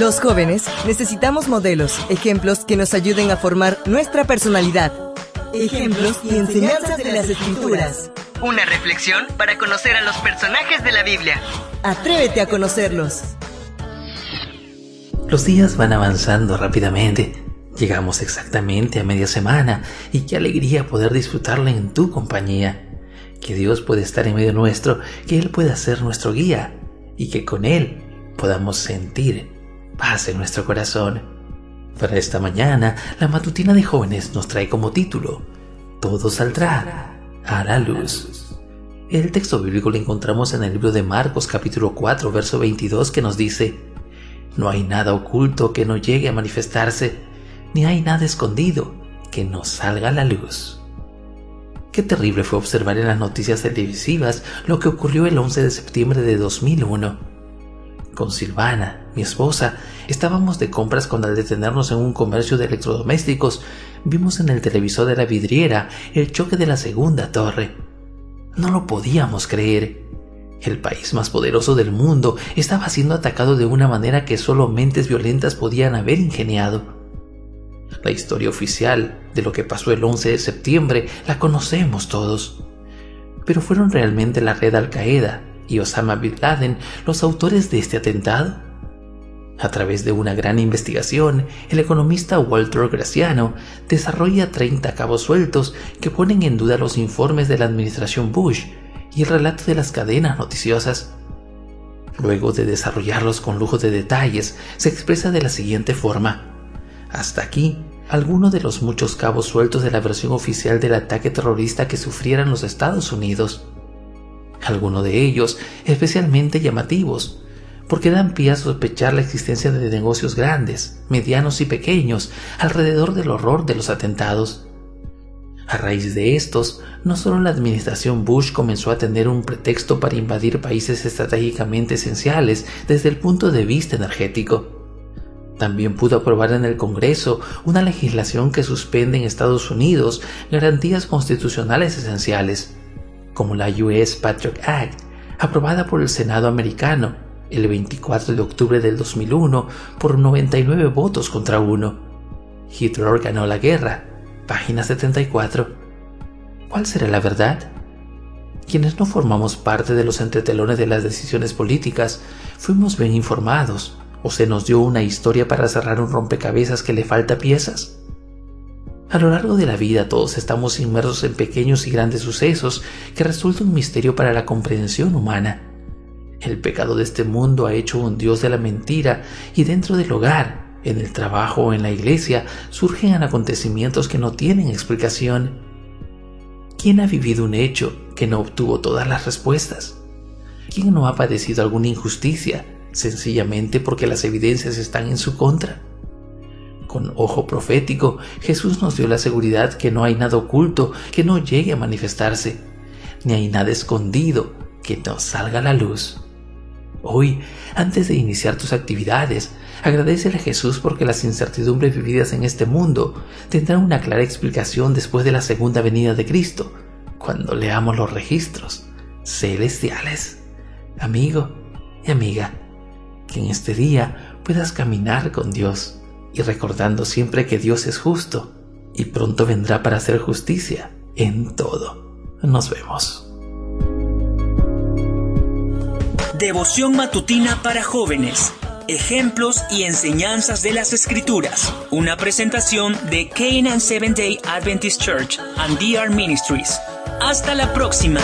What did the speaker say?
Los jóvenes necesitamos modelos, ejemplos que nos ayuden a formar nuestra personalidad. Ejemplos y enseñanzas de las escrituras. Una reflexión para conocer a los personajes de la Biblia. Atrévete a conocerlos. Los días van avanzando rápidamente. Llegamos exactamente a media semana y qué alegría poder disfrutarla en tu compañía. Que Dios puede estar en medio nuestro, que Él pueda ser nuestro guía y que con Él podamos sentir paz en nuestro corazón. Para esta mañana, la matutina de jóvenes nos trae como título, Todo saldrá a la luz. El texto bíblico lo encontramos en el libro de Marcos capítulo 4, verso 22 que nos dice, No hay nada oculto que no llegue a manifestarse, ni hay nada escondido que no salga a la luz. Qué terrible fue observar en las noticias televisivas lo que ocurrió el 11 de septiembre de 2001 con Silvana, mi esposa, estábamos de compras cuando al detenernos en un comercio de electrodomésticos vimos en el televisor de la vidriera el choque de la segunda torre. No lo podíamos creer. El país más poderoso del mundo estaba siendo atacado de una manera que solo mentes violentas podían haber ingeniado. La historia oficial de lo que pasó el 11 de septiembre la conocemos todos. Pero fueron realmente la red Al Qaeda y Osama Bin Laden los autores de este atentado? A través de una gran investigación, el economista Walter Graciano desarrolla 30 cabos sueltos que ponen en duda los informes de la administración Bush y el relato de las cadenas noticiosas. Luego de desarrollarlos con lujo de detalles, se expresa de la siguiente forma. Hasta aquí, algunos de los muchos cabos sueltos de la versión oficial del ataque terrorista que sufrieran los Estados Unidos algunos de ellos especialmente llamativos, porque dan pie a sospechar la existencia de negocios grandes, medianos y pequeños alrededor del horror de los atentados. A raíz de estos, no solo la administración Bush comenzó a tener un pretexto para invadir países estratégicamente esenciales desde el punto de vista energético, también pudo aprobar en el Congreso una legislación que suspende en Estados Unidos garantías constitucionales esenciales, como la US Patriot Act, aprobada por el Senado americano el 24 de octubre del 2001 por 99 votos contra uno. Hitler ganó la guerra. Página 74. ¿Cuál será la verdad? Quienes no formamos parte de los entretelones de las decisiones políticas, fuimos bien informados, o se nos dio una historia para cerrar un rompecabezas que le falta piezas. A lo largo de la vida todos estamos inmersos en pequeños y grandes sucesos que resultan un misterio para la comprensión humana. El pecado de este mundo ha hecho un Dios de la mentira y dentro del hogar, en el trabajo o en la iglesia surgen acontecimientos que no tienen explicación. ¿Quién ha vivido un hecho que no obtuvo todas las respuestas? ¿Quién no ha padecido alguna injusticia sencillamente porque las evidencias están en su contra? Con ojo profético, Jesús nos dio la seguridad que no hay nada oculto que no llegue a manifestarse, ni hay nada escondido que no salga a la luz. Hoy, antes de iniciar tus actividades, agradecele a Jesús porque las incertidumbres vividas en este mundo tendrán una clara explicación después de la segunda venida de Cristo, cuando leamos los registros celestiales. Amigo y amiga, que en este día puedas caminar con Dios y recordando siempre que Dios es justo y pronto vendrá para hacer justicia en todo. Nos vemos. Devoción matutina para jóvenes. Ejemplos y enseñanzas de las Escrituras. Una presentación de Canaan Seventh Day Adventist Church and DR Ministries. Hasta la próxima.